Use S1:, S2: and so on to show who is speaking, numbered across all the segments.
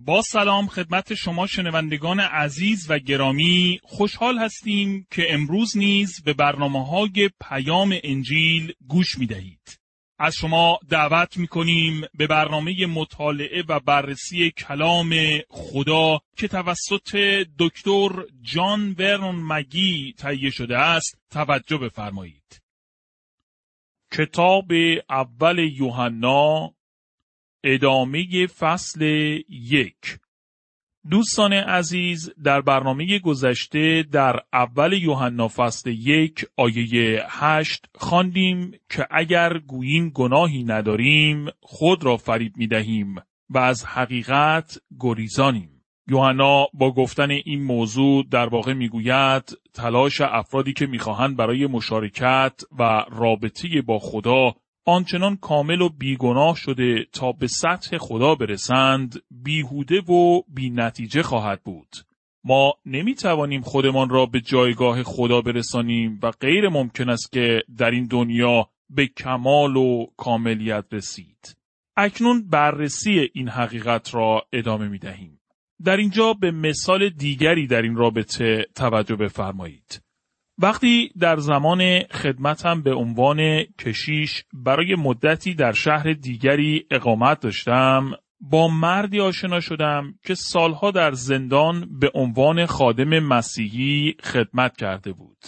S1: با سلام خدمت شما شنوندگان عزیز و گرامی خوشحال هستیم که امروز نیز به برنامه های پیام انجیل گوش می دهید. از شما دعوت می کنیم به برنامه مطالعه و بررسی کلام خدا که توسط دکتر جان ورن مگی تهیه شده است توجه بفرمایید. کتاب اول یوحنا ادامه فصل یک دوستان عزیز در برنامه گذشته در اول یوحنا فصل یک آیه هشت خواندیم که اگر گوییم گناهی نداریم خود را فریب می دهیم و از حقیقت گریزانیم. یوحنا با گفتن این موضوع در واقع می‌گوید تلاش افرادی که می‌خواهند برای مشارکت و رابطه با خدا آنچنان کامل و بیگناه شده تا به سطح خدا برسند بیهوده و بی نتیجه خواهد بود. ما نمی توانیم خودمان را به جایگاه خدا برسانیم و غیر ممکن است که در این دنیا به کمال و کاملیت رسید. اکنون بررسی این حقیقت را ادامه می دهیم. در اینجا به مثال دیگری در این رابطه توجه بفرمایید. وقتی در زمان خدمتم به عنوان کشیش برای مدتی در شهر دیگری اقامت داشتم با مردی آشنا شدم که سالها در زندان به عنوان خادم مسیحی خدمت کرده بود.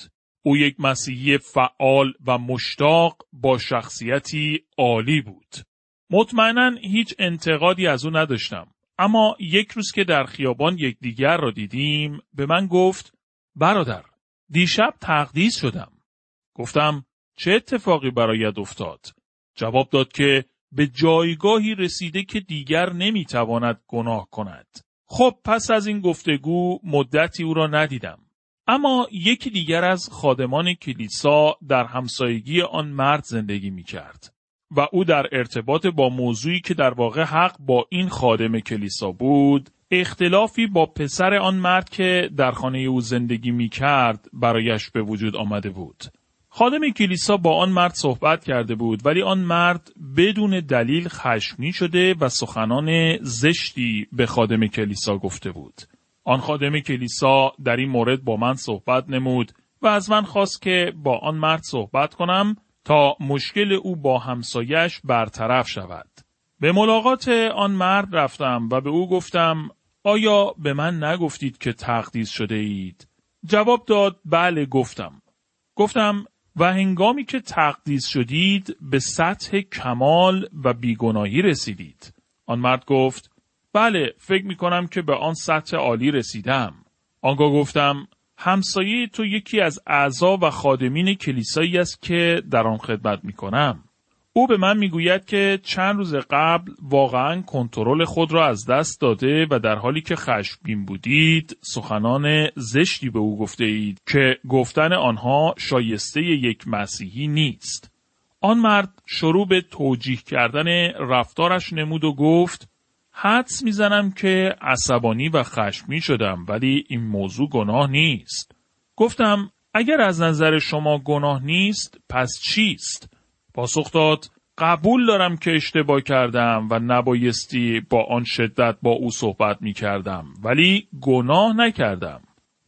S1: او یک مسیحی فعال و مشتاق با شخصیتی عالی بود. مطمئنا هیچ انتقادی از او نداشتم. اما یک روز که در خیابان یکدیگر را دیدیم به من گفت برادر دیشب تقدیس شدم. گفتم چه اتفاقی برایت افتاد؟ جواب داد که به جایگاهی رسیده که دیگر نمی‌تواند گناه کند. خب پس از این گفتگو مدتی او را ندیدم. اما یکی دیگر از خادمان کلیسا در همسایگی آن مرد زندگی می کرد و او در ارتباط با موضوعی که در واقع حق با این خادم کلیسا بود اختلافی با پسر آن مرد که در خانه او زندگی می کرد برایش به وجود آمده بود. خادم کلیسا با آن مرد صحبت کرده بود ولی آن مرد بدون دلیل خشمی شده و سخنان زشتی به خادم کلیسا گفته بود. آن خادم کلیسا در این مورد با من صحبت نمود و از من خواست که با آن مرد صحبت کنم تا مشکل او با همسایش برطرف شود. به ملاقات آن مرد رفتم و به او گفتم آیا به من نگفتید که تقدیس شده اید؟ جواب داد بله گفتم. گفتم و هنگامی که تقدیس شدید به سطح کمال و بیگناهی رسیدید. آن مرد گفت بله فکر می کنم که به آن سطح عالی رسیدم. آنگاه گفتم همسایه تو یکی از اعضا و خادمین کلیسایی است که در آن خدمت می کنم. او به من می‌گوید که چند روز قبل واقعا کنترل خود را از دست داده و در حالی که خشمگین بودید سخنان زشتی به او گفته اید که گفتن آنها شایسته یک مسیحی نیست. آن مرد شروع به توجیه کردن رفتارش نمود و گفت حدس می‌زنم که عصبانی و خشمی شدم ولی این موضوع گناه نیست. گفتم اگر از نظر شما گناه نیست پس چیست؟ پاسخ داد قبول دارم که اشتباه کردم و نبایستی با آن شدت با او صحبت می کردم ولی گناه نکردم.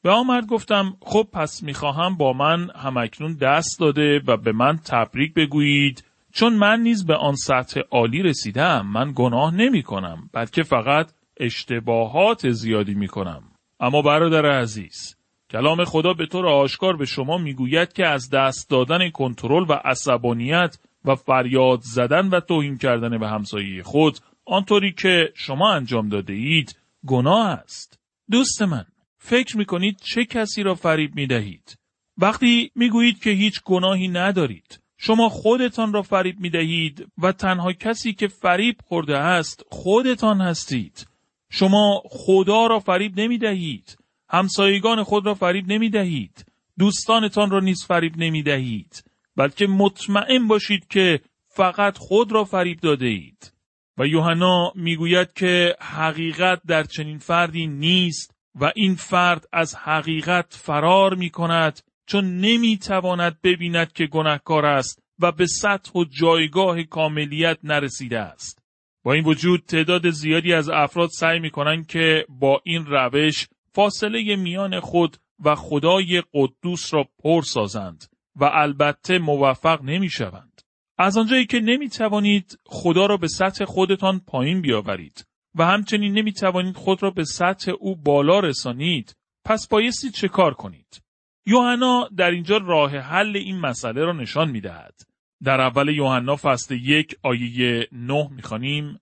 S1: به آمد گفتم خب پس می‌خواهم با من همکنون دست داده و به من تبریک بگویید چون من نیز به آن سطح عالی رسیدم من گناه نمی کنم بلکه فقط اشتباهات زیادی می کنم. اما برادر عزیز کلام خدا به طور آشکار به شما می‌گوید که از دست دادن کنترل و عصبانیت و فریاد زدن و توهین کردن به همسایه خود آنطوری که شما انجام داده اید گناه است. دوست من فکر می کنید چه کسی را فریب می دهید؟ وقتی می گویید که هیچ گناهی ندارید شما خودتان را فریب می دهید و تنها کسی که فریب خورده است خودتان هستید. شما خدا را فریب نمی دهید. همسایگان خود را فریب نمی دهید. دوستانتان را نیز فریب نمی دهید. بلکه مطمئن باشید که فقط خود را فریب داده اید. و یوحنا می‌گوید که حقیقت در چنین فردی نیست و این فرد از حقیقت فرار می کند چون نمی تواند ببیند که گناهکار است و به سطح و جایگاه کاملیت نرسیده است. با این وجود تعداد زیادی از افراد سعی می‌کنن که با این روش فاصله میان خود و خدای قدوس را پر سازند و البته موفق نمی‌شوند. از آنجایی که نمی توانید خدا را به سطح خودتان پایین بیاورید و همچنین نمی توانید خود را به سطح او بالا رسانید پس بایستی چه کار کنید؟ یوحنا در اینجا راه حل این مسئله را نشان می دهد. در اول یوحنا فصل یک آیه نه می‌خوانیم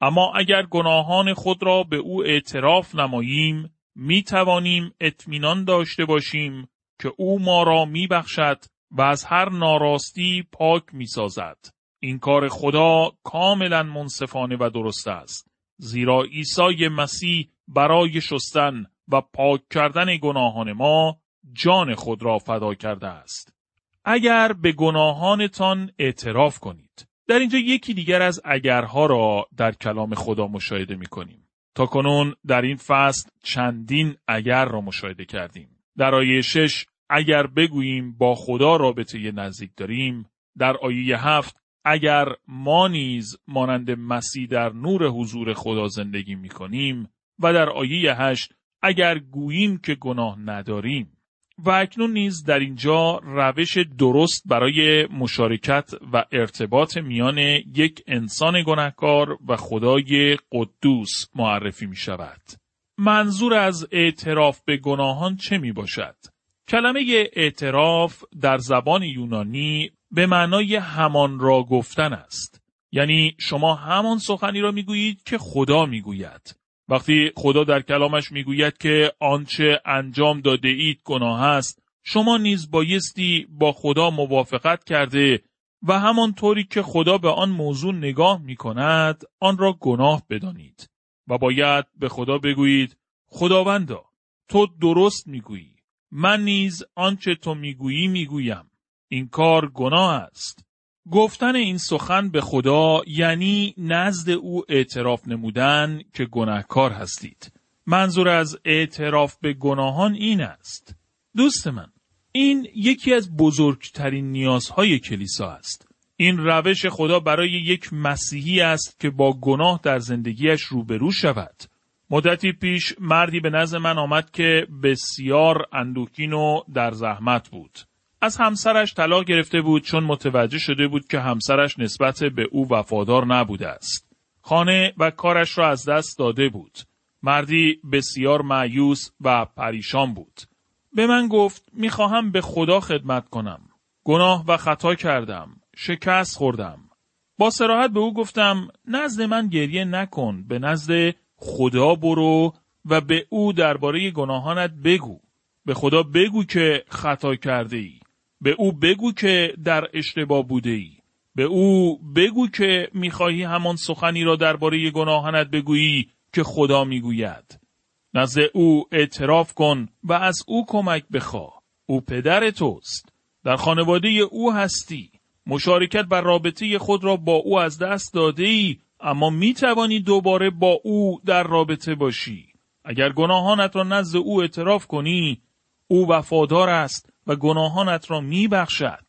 S1: اما اگر گناهان خود را به او اعتراف نماییم می توانیم اطمینان داشته باشیم که او ما را می بخشد و از هر ناراستی پاک می سازد. این کار خدا کاملا منصفانه و درست است. زیرا عیسی مسیح برای شستن و پاک کردن گناهان ما جان خود را فدا کرده است. اگر به گناهانتان اعتراف کنید. در اینجا یکی دیگر از اگرها را در کلام خدا مشاهده می کنیم. تا کنون در این فصل چندین اگر را مشاهده کردیم. در آیه شش اگر بگوییم با خدا رابطه نزدیک داریم در آیه هفت اگر ما نیز مانند مسیح در نور حضور خدا زندگی می کنیم و در آیه هشت اگر گوییم که گناه نداریم و اکنون نیز در اینجا روش درست برای مشارکت و ارتباط میان یک انسان گناهکار و خدای قدوس معرفی می شود. منظور از اعتراف به گناهان چه می باشد؟ کلمه اعتراف در زبان یونانی به معنای همان را گفتن است. یعنی شما همان سخنی را می‌گویید که خدا می‌گوید. وقتی خدا در کلامش می‌گوید که آنچه انجام داده اید گناه است، شما نیز بایستی با خدا موافقت کرده و همانطوری که خدا به آن موضوع نگاه می کند آن را گناه بدانید. و باید به خدا بگویید خداوندا تو درست می‌گویی. من نیز آنچه تو می‌گویی می‌گویم. این کار گناه است. گفتن این سخن به خدا یعنی نزد او اعتراف نمودن که گناهکار هستید. منظور از اعتراف به گناهان این است. دوست من این یکی از بزرگترین نیازهای کلیسا است. این روش خدا برای یک مسیحی است که با گناه در زندگیش روبرو شود. مدتی پیش مردی به نزد من آمد که بسیار اندوکین و در زحمت بود. از همسرش طلاق گرفته بود چون متوجه شده بود که همسرش نسبت به او وفادار نبوده است. خانه و کارش را از دست داده بود. مردی بسیار معیوس و پریشان بود. به من گفت می‌خواهم به خدا خدمت کنم. گناه و خطا کردم. شکست خوردم. با سراحت به او گفتم نزد من گریه نکن به نزد خدا برو و به او درباره گناهانت بگو. به خدا بگو که خطا کرده ای. به او بگو که در اشتباه بوده ای. به او بگو که می‌خواهی همان سخنی را درباره گناهانت بگویی که خدا می‌گوید. نزد او اعتراف کن و از او کمک بخواه. او پدر توست. در خانواده او هستی. مشارکت بر رابطه خود را با او از دست داده ای اما می توانی دوباره با او در رابطه باشی. اگر گناهانت را نزد او اعتراف کنی، او وفادار است و گناهانت را می بخشد.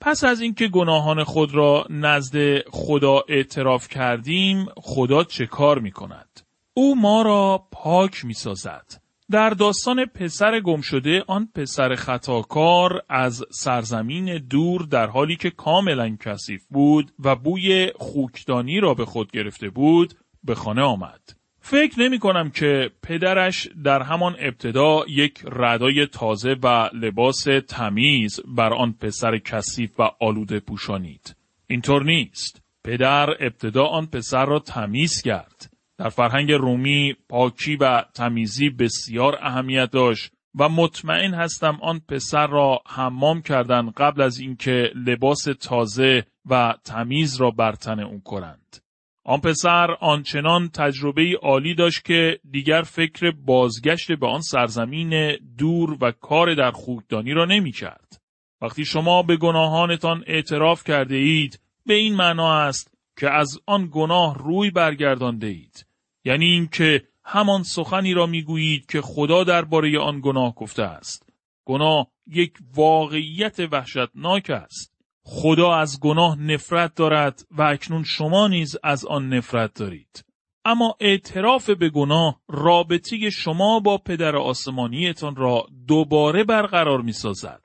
S1: پس از اینکه گناهان خود را نزد خدا اعتراف کردیم، خدا چه کار می کند؟ او ما را پاک می سازد. در داستان پسر گم شده آن پسر خطاکار از سرزمین دور در حالی که کاملا کثیف بود و بوی خوکدانی را به خود گرفته بود به خانه آمد. فکر نمی کنم که پدرش در همان ابتدا یک ردای تازه و لباس تمیز بر آن پسر کثیف و آلوده پوشانید. اینطور نیست. پدر ابتدا آن پسر را تمیز کرد. در فرهنگ رومی پاکی و تمیزی بسیار اهمیت داشت و مطمئن هستم آن پسر را حمام کردن قبل از اینکه لباس تازه و تمیز را بر تن او کنند. آن پسر آنچنان تجربه عالی داشت که دیگر فکر بازگشت به آن سرزمین دور و کار در خوکدانی را نمی کرد. وقتی شما به گناهانتان اعتراف کرده اید به این معنا است که از آن گناه روی برگردانده اید. یعنی اینکه همان سخنی را می‌گویید که خدا درباره آن گناه گفته است. گناه یک واقعیت وحشتناک است. خدا از گناه نفرت دارد و اکنون شما نیز از آن نفرت دارید. اما اعتراف به گناه رابطه شما با پدر آسمانیتان را دوباره برقرار می سازد.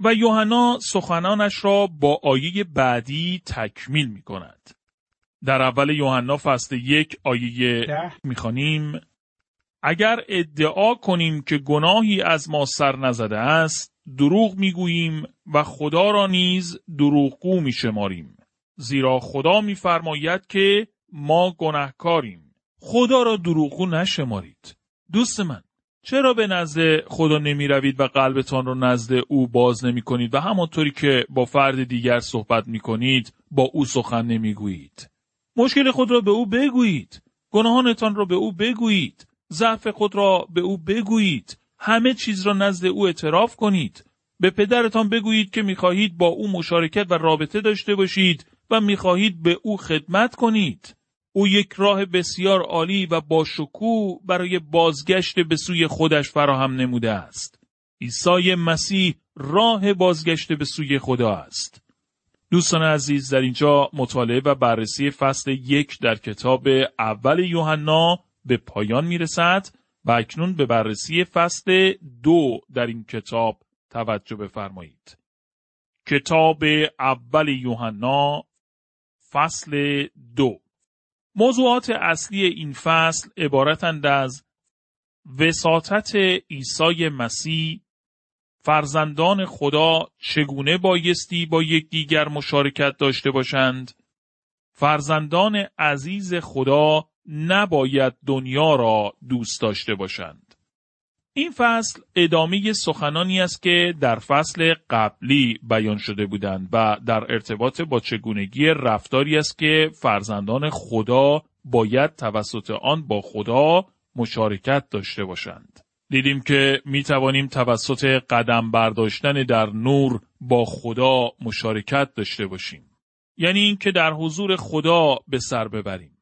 S1: و یوحنا سخنانش را با آیه بعدی تکمیل می کند. در اول یوحنا فصل یک آیه می‌خوانیم اگر ادعا کنیم که گناهی از ما سر نزده است دروغ می‌گوییم و خدا را نیز دروغگو میشماریم زیرا خدا میفرماید که ما گناهکاریم خدا را دروغگو نشمارید دوست من چرا به نزد خدا نمی روید و قلبتان را نزد او باز نمی کنید و همانطوری که با فرد دیگر صحبت می کنید با او سخن نمی گویید؟ مشکل خود را به او بگویید. گناهانتان را به او بگویید. ضعف خود را به او بگویید. همه چیز را نزد او اعتراف کنید. به پدرتان بگویید که می‌خواهید با او مشارکت و رابطه داشته باشید و می‌خواهید به او خدمت کنید. او یک راه بسیار عالی و با شکوه برای بازگشت به سوی خودش فراهم نموده است. عیسی مسیح راه بازگشت به سوی خدا است. دوستان عزیز در اینجا مطالعه و بررسی فصل یک در کتاب اول یوحنا به پایان می رسد و اکنون به بررسی فصل دو در این کتاب توجه بفرمایید. کتاب اول یوحنا فصل دو موضوعات اصلی این فصل عبارتند از وساطت عیسی مسیح فرزندان خدا چگونه بایستی با یکدیگر مشارکت داشته باشند فرزندان عزیز خدا نباید دنیا را دوست داشته باشند این فصل ادامه سخنانی است که در فصل قبلی بیان شده بودند و در ارتباط با چگونگی رفتاری است که فرزندان خدا باید توسط آن با خدا مشارکت داشته باشند. دیدیم که می توانیم توسط قدم برداشتن در نور با خدا مشارکت داشته باشیم. یعنی اینکه در حضور خدا به سر ببریم.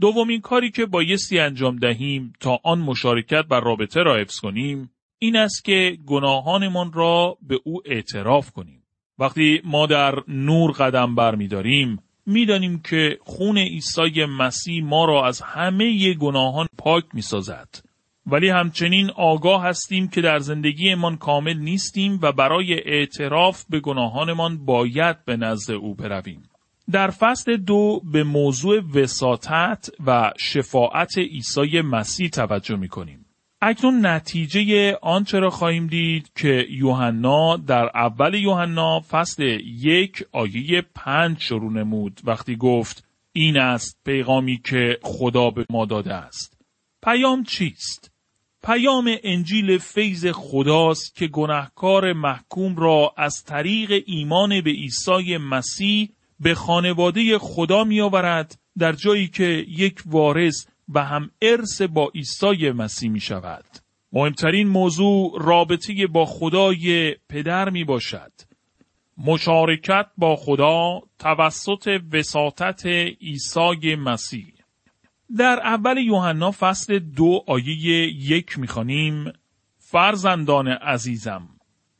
S1: دومین کاری که بایستی انجام دهیم تا آن مشارکت و رابطه را حفظ کنیم این است که گناهانمان را به او اعتراف کنیم. وقتی ما در نور قدم بر می داریم می‌دانیم که خون عیسی مسیح ما را از همه گناهان پاک می سازد. ولی همچنین آگاه هستیم که در زندگیمان کامل نیستیم و برای اعتراف به گناهانمان باید به نزد او برویم. در فصل دو به موضوع وساطت و شفاعت عیسی مسیح توجه می کنیم. اکنون نتیجه آنچه را خواهیم دید که یوحنا در اول یوحنا فصل یک آیه پنج شروع نمود وقتی گفت این است پیغامی که خدا به ما داده است. پیام چیست؟ پیام انجیل فیض خداست که گناهکار محکوم را از طریق ایمان به عیسی مسیح به خانواده خدا می آورد در جایی که یک وارث و هم ارث با عیسی مسیح می شود. مهمترین موضوع رابطه با خدای پدر می باشد. مشارکت با خدا توسط وساطت عیسی مسیح در اول یوحنا فصل دو آیه یک می‌خوانیم فرزندان عزیزم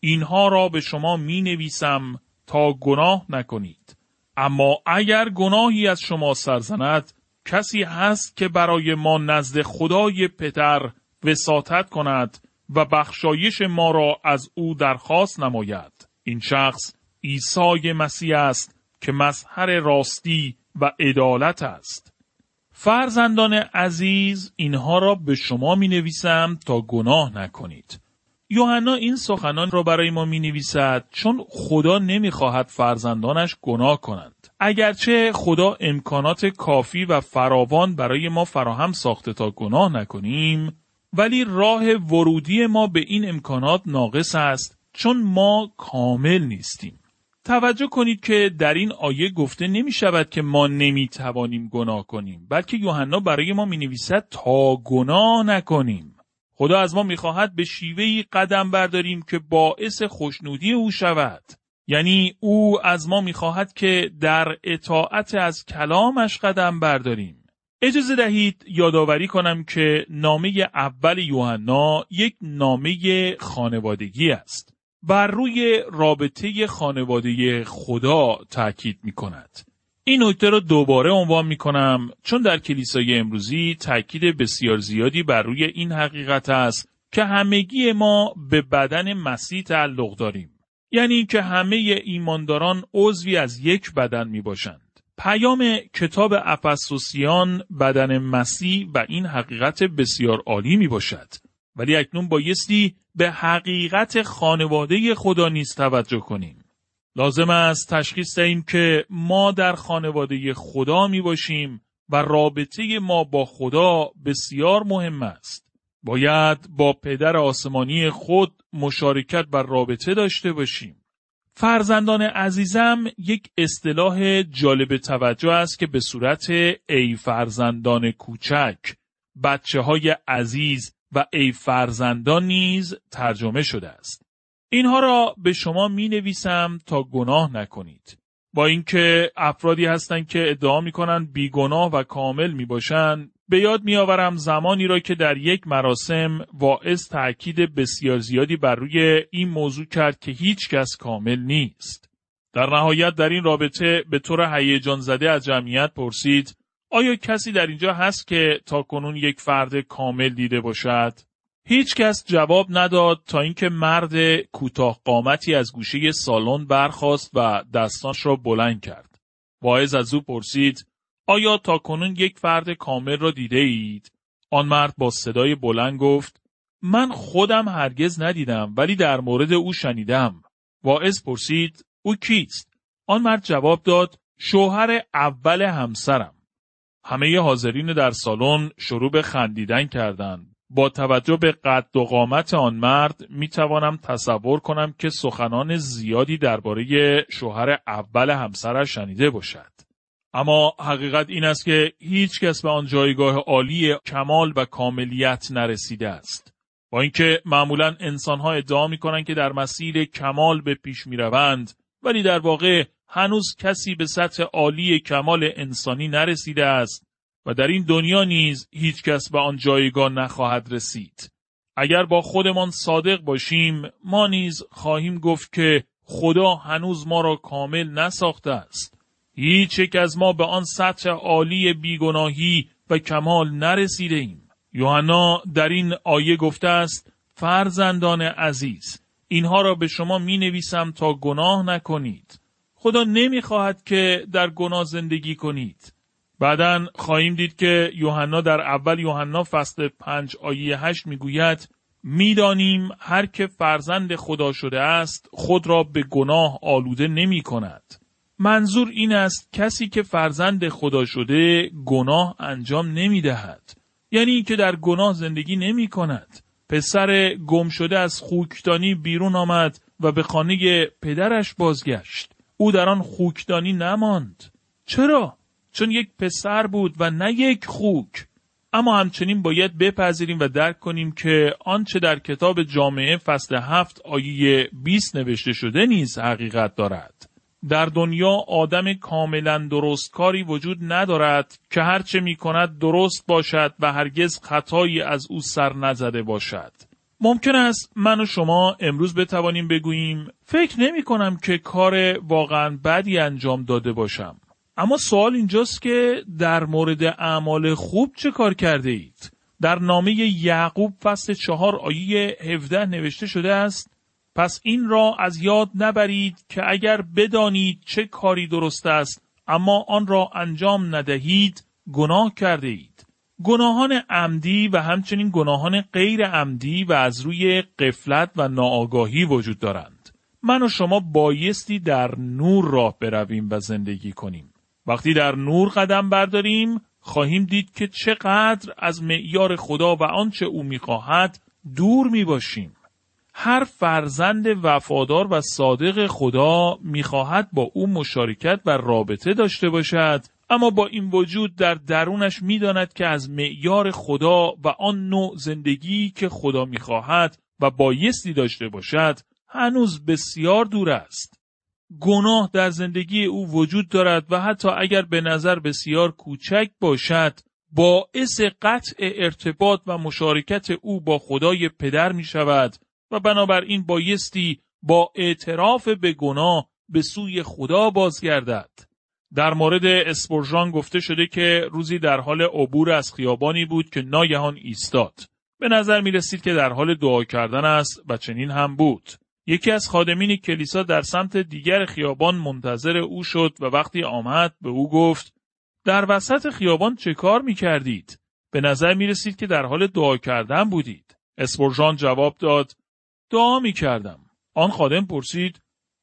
S1: اینها را به شما می نویسم تا گناه نکنید اما اگر گناهی از شما سرزند کسی هست که برای ما نزد خدای پدر وساطت کند و بخشایش ما را از او درخواست نماید این شخص عیسی مسیح است که مظهر راستی و عدالت است فرزندان عزیز اینها را به شما می نویسم تا گناه نکنید. یوحنا این سخنان را برای ما می نویسد چون خدا نمی خواهد فرزندانش گناه کنند. اگرچه خدا امکانات کافی و فراوان برای ما فراهم ساخته تا گناه نکنیم ولی راه ورودی ما به این امکانات ناقص است چون ما کامل نیستیم. توجه کنید که در این آیه گفته نمی شود که ما نمی توانیم گناه کنیم بلکه یوحنا برای ما می نویسد تا گناه نکنیم خدا از ما می خواهد به شیوهی قدم برداریم که باعث خوشنودی او شود. یعنی او از ما می خواهد که در اطاعت از کلامش قدم برداریم. اجازه دهید یادآوری کنم که نامه اول یوحنا یک نامه خانوادگی است. بر روی رابطه خانواده خدا تاکید می کند. این نکته را دوباره عنوان می کنم چون در کلیسای امروزی تاکید بسیار زیادی بر روی این حقیقت است که همگی ما به بدن مسیح تعلق داریم. یعنی که همه ایمانداران عضوی از یک بدن می باشند. پیام کتاب افسوسیان بدن مسیح و این حقیقت بسیار عالی می باشد. ولی اکنون بایستی به حقیقت خانواده خدا نیز توجه کنیم. لازم است تشخیص دهیم که ما در خانواده خدا می باشیم و رابطه ما با خدا بسیار مهم است. باید با پدر آسمانی خود مشارکت و رابطه داشته باشیم. فرزندان عزیزم یک اصطلاح جالب توجه است که به صورت ای فرزندان کوچک، بچه های عزیز و ای فرزندان نیز ترجمه شده است. اینها را به شما می نویسم تا گناه نکنید. با اینکه افرادی هستند که ادعا می کنند بیگناه و کامل می باشند به یاد میآورم زمانی را که در یک مراسم واعظ تأکید بسیار زیادی بر روی این موضوع کرد که هیچ کس کامل نیست. در نهایت در این رابطه به طور هیجان زده از جمعیت پرسید آیا کسی در اینجا هست که تا کنون یک فرد کامل دیده باشد؟ هیچ کس جواب نداد تا اینکه مرد کوتاه قامتی از گوشه سالن برخاست و دستانش را بلند کرد. واعظ از او پرسید آیا تا کنون یک فرد کامل را دیده اید؟ آن مرد با صدای بلند گفت من خودم هرگز ندیدم ولی در مورد او شنیدم. واعظ پرسید او کیست؟ آن مرد جواب داد شوهر اول همسرم. همه حاضرین در سالن شروع به خندیدن کردند. با توجه به قد و قامت آن مرد می توانم تصور کنم که سخنان زیادی درباره شوهر اول همسرش شنیده باشد. اما حقیقت این است که هیچ کس به آن جایگاه عالی کمال و کاملیت نرسیده است. با اینکه معمولا انسانها ادعا می کنند که در مسیر کمال به پیش می روند ولی در واقع هنوز کسی به سطح عالی کمال انسانی نرسیده است و در این دنیا نیز هیچ کس به آن جایگاه نخواهد رسید. اگر با خودمان صادق باشیم ما نیز خواهیم گفت که خدا هنوز ما را کامل نساخته است. هیچ یک از ما به آن سطح عالی بیگناهی و کمال نرسیده ایم. یوحنا در این آیه گفته است فرزندان عزیز اینها را به شما می نویسم تا گناه نکنید. خدا نمی خواهد که در گناه زندگی کنید. بعدا خواهیم دید که یوحنا در اول یوحنا فصل پنج آیه هشت می‌گوید می‌دانیم هر که فرزند خدا شده است خود را به گناه آلوده نمی کند. منظور این است کسی که فرزند خدا شده گناه انجام نمی دهد. یعنی که در گناه زندگی نمی کند. پسر گم شده از خوکدانی بیرون آمد و به خانه پدرش بازگشت. او در آن خوکدانی نماند. چرا؟ چون یک پسر بود و نه یک خوک. اما همچنین باید بپذیریم و درک کنیم که آنچه در کتاب جامعه فصل هفت آیه 20 نوشته شده نیز حقیقت دارد. در دنیا آدم کاملا درستکاری وجود ندارد که هرچه می کند درست باشد و هرگز خطایی از او سر نزده باشد. ممکن است من و شما امروز بتوانیم بگوییم فکر نمی کنم که کار واقعا بدی انجام داده باشم. اما سوال اینجاست که در مورد اعمال خوب چه کار کرده اید؟ در نامه یعقوب فصل چهار آیه 17 نوشته شده است پس این را از یاد نبرید که اگر بدانید چه کاری درست است اما آن را انجام ندهید گناه کرده اید. گناهان عمدی و همچنین گناهان غیر عمدی و از روی قفلت و ناآگاهی وجود دارند. من و شما بایستی در نور راه برویم و زندگی کنیم. وقتی در نور قدم برداریم خواهیم دید که چقدر از معیار خدا و آنچه او می‌خواهد دور می باشیم. هر فرزند وفادار و صادق خدا می‌خواهد با او مشارکت و رابطه داشته باشد اما با این وجود در درونش می‌داند که از معیار خدا و آن نوع زندگی که خدا می‌خواهد و بایستی داشته باشد هنوز بسیار دور است. گناه در زندگی او وجود دارد و حتی اگر به نظر بسیار کوچک باشد باعث قطع ارتباط و مشارکت او با خدای پدر می شود و بنابراین بایستی با اعتراف به گناه به سوی خدا بازگردد. در مورد اسپورژان گفته شده که روزی در حال عبور از خیابانی بود که ناگهان ایستاد. به نظر می رسید که در حال دعا کردن است و چنین هم بود. یکی از خادمین کلیسا در سمت دیگر خیابان منتظر او شد و وقتی آمد به او گفت در وسط خیابان چه کار می کردید؟ به نظر می رسید که در حال دعا کردن بودید. اسپورژان جواب داد دعا می کردم. آن خادم پرسید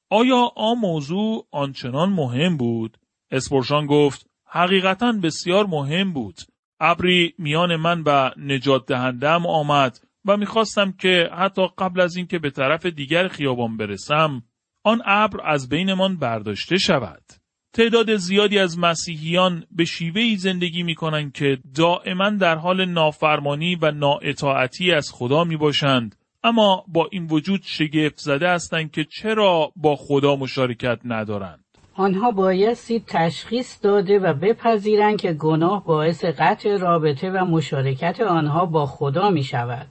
S1: آیا آن موضوع آنچنان مهم بود؟ اسپورژان گفت حقیقتا بسیار مهم بود. ابری میان من و نجات دهندم آمد و می‌خواستم که حتی قبل از اینکه به طرف دیگر خیابان برسم آن ابر از بینمان برداشته شود. تعداد زیادی از مسیحیان به شیوهی زندگی می کنند که دائما در حال نافرمانی و نااطاعتی از خدا می باشند اما با این وجود شگفت زده هستند که چرا با خدا مشارکت ندارند.
S2: آنها بایستی تشخیص داده و بپذیرند که گناه باعث قطع رابطه و مشارکت آنها با خدا می شود.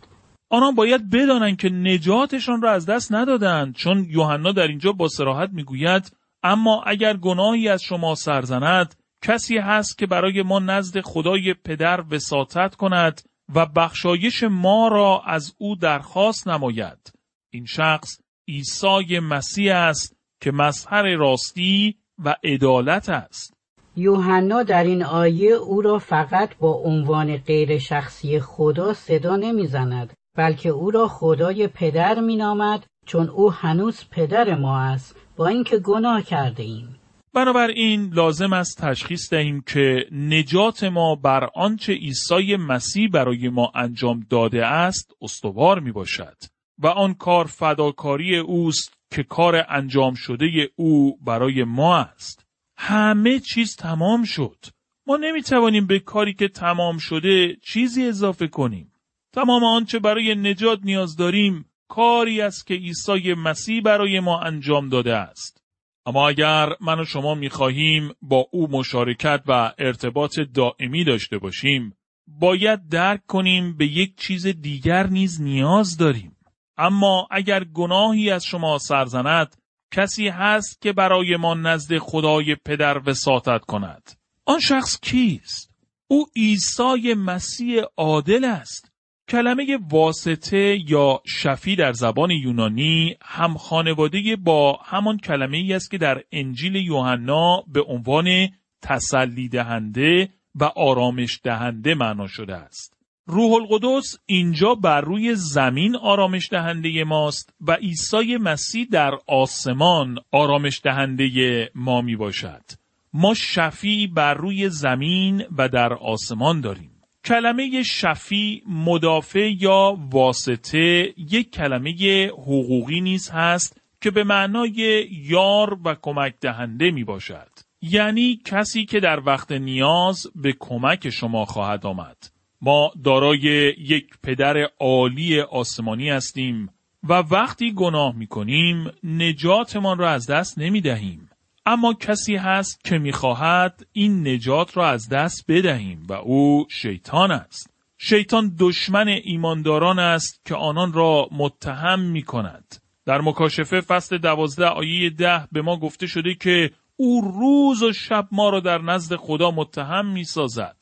S1: آنها باید بدانند که نجاتشان را از دست ندادند چون یوحنا در اینجا با سراحت می‌گوید اما اگر گناهی از شما سرزند کسی هست که برای ما نزد خدای پدر وساطت کند و بخشایش ما را از او درخواست نماید. این شخص عیسی مسیح است که مظهر راستی و عدالت است.
S2: یوحنا در این آیه او را فقط با عنوان غیر شخصی خدا صدا نمی‌زند. بلکه او را خدای پدر مینامد چون او هنوز پدر ما است با اینکه گناه کرده ایم.
S1: بنابراین لازم است تشخیص دهیم که نجات ما بر آنچه عیسی مسیح برای ما انجام داده است استوار می باشد و آن کار فداکاری اوست که کار انجام شده او برای ما است. همه چیز تمام شد. ما نمی توانیم به کاری که تمام شده چیزی اضافه کنیم. تمام آنچه برای نجات نیاز داریم کاری است که عیسی مسیح برای ما انجام داده است. اما اگر من و شما می‌خواهیم با او مشارکت و ارتباط دائمی داشته باشیم، باید درک کنیم به یک چیز دیگر نیز نیاز داریم. اما اگر گناهی از شما سرزند، کسی هست که برای ما نزد خدای پدر وساطت کند. آن شخص کیست؟ او عیسی مسیح عادل است. کلمه واسطه یا شفی در زبان یونانی هم خانواده با همان کلمه ای است که در انجیل یوحنا به عنوان تسلی دهنده و آرامش دهنده معنا شده است. روح القدس اینجا بر روی زمین آرامش دهنده ماست و عیسی مسیح در آسمان آرامش دهنده ما می باشد. ما شفی بر روی زمین و در آسمان داریم. کلمه شفی مدافع یا واسطه یک کلمه حقوقی نیز هست که به معنای یار و کمک دهنده می باشد. یعنی کسی که در وقت نیاز به کمک شما خواهد آمد. ما دارای یک پدر عالی آسمانی هستیم و وقتی گناه می کنیم نجاتمان را از دست نمی دهیم. اما کسی هست که می‌خواهد این نجات را از دست بدهیم و او شیطان است. شیطان دشمن ایمانداران است که آنان را متهم می کند. در مکاشفه فصل دوازده آیه ده به ما گفته شده که او روز و شب ما را در نزد خدا متهم می سازد.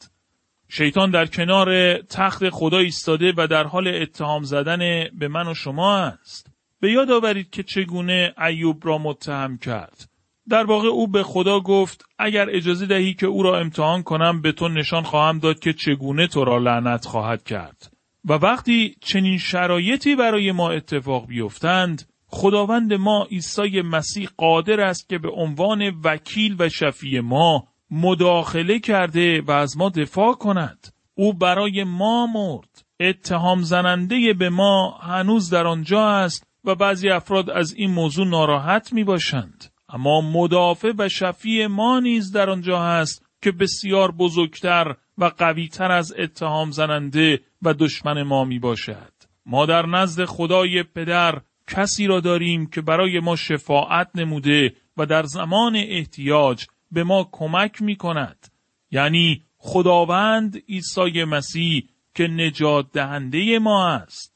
S1: شیطان در کنار تخت خدا ایستاده و در حال اتهام زدن به من و شما است. به یاد آورید که چگونه ایوب را متهم کرد. در واقع او به خدا گفت اگر اجازه دهی که او را امتحان کنم به تو نشان خواهم داد که چگونه تو را لعنت خواهد کرد. و وقتی چنین شرایطی برای ما اتفاق بیفتند خداوند ما عیسی مسیح قادر است که به عنوان وکیل و شفیع ما مداخله کرده و از ما دفاع کند. او برای ما مرد. اتهام زننده به ما هنوز در آنجا است و بعضی افراد از این موضوع ناراحت می باشند اما مدافع و شفیع ما نیز در آنجا هست که بسیار بزرگتر و قویتر از اتهام زننده و دشمن ما می باشد. ما در نزد خدای پدر کسی را داریم که برای ما شفاعت نموده و در زمان احتیاج به ما کمک می کند. یعنی خداوند عیسی مسیح که نجات دهنده ما است.